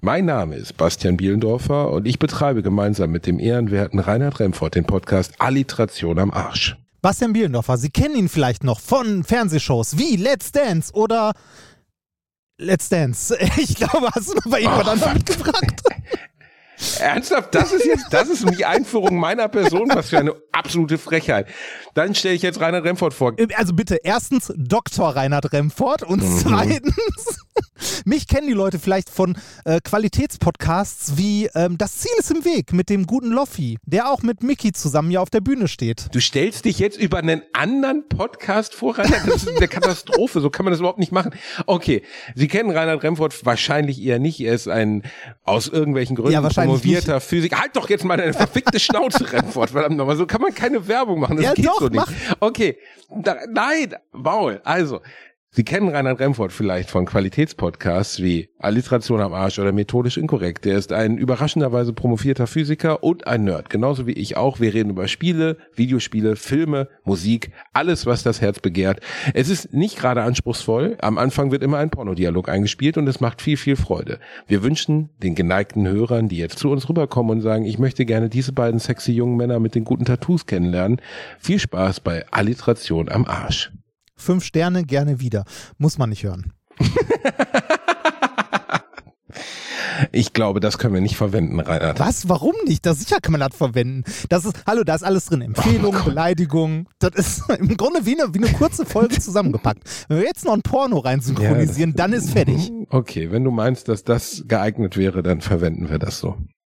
Mein Name ist Bastian Bielendorfer und ich betreibe gemeinsam mit dem ehrenwerten Reinhard Remfort den Podcast Alliteration am Arsch. Bastian Bielendorfer, Sie kennen ihn vielleicht noch von Fernsehshows wie Let's Dance oder Let's Dance. Ich glaube, hast du noch bei irgendjemand oh, mitgebracht? Ernsthaft, das ist jetzt, das ist die Einführung meiner Person, was für eine absolute Frechheit. Dann stelle ich jetzt Reinhard Remfort vor. Also bitte, erstens Dr. Reinhard Remfort und mhm. zweitens mich kennen die Leute vielleicht von äh, Qualitätspodcasts wie ähm, Das Ziel ist im Weg mit dem guten Loffi, der auch mit Mickey zusammen hier auf der Bühne steht. Du stellst dich jetzt über einen anderen Podcast vor, Reinhard? Das ist eine Katastrophe. So kann man das überhaupt nicht machen. Okay, Sie kennen Reinhard Remford wahrscheinlich eher nicht. Er ist ein aus irgendwelchen Gründen ja, promovierter Physiker. Halt doch jetzt mal deine verfickte Schnauze, Remford. Verdammt nochmal. So kann man keine Werbung machen. Das ja, geht doch, so nicht. Mach. Okay, da, nein, Maul. Also, Sie kennen Reinhard Remford vielleicht von Qualitätspodcasts wie Alliteration am Arsch oder Methodisch Inkorrekt. Der ist ein überraschenderweise promovierter Physiker und ein Nerd, genauso wie ich auch. Wir reden über Spiele, Videospiele, Filme, Musik, alles, was das Herz begehrt. Es ist nicht gerade anspruchsvoll. Am Anfang wird immer ein Pornodialog eingespielt und es macht viel, viel Freude. Wir wünschen den geneigten Hörern, die jetzt zu uns rüberkommen und sagen, ich möchte gerne diese beiden sexy jungen Männer mit den guten Tattoos kennenlernen, viel Spaß bei Alliteration am Arsch. Fünf Sterne gerne wieder. Muss man nicht hören. Ich glaube, das können wir nicht verwenden, Reinhard. Was? Warum nicht? Das sicher kann man das verwenden. Das ist, hallo, da ist alles drin. Empfehlung, oh Beleidigung. Das ist im Grunde wie eine, wie eine kurze Folge zusammengepackt. Wenn wir jetzt noch ein Porno rein synchronisieren, ja, dann ist fertig. Okay, wenn du meinst, dass das geeignet wäre, dann verwenden wir das so.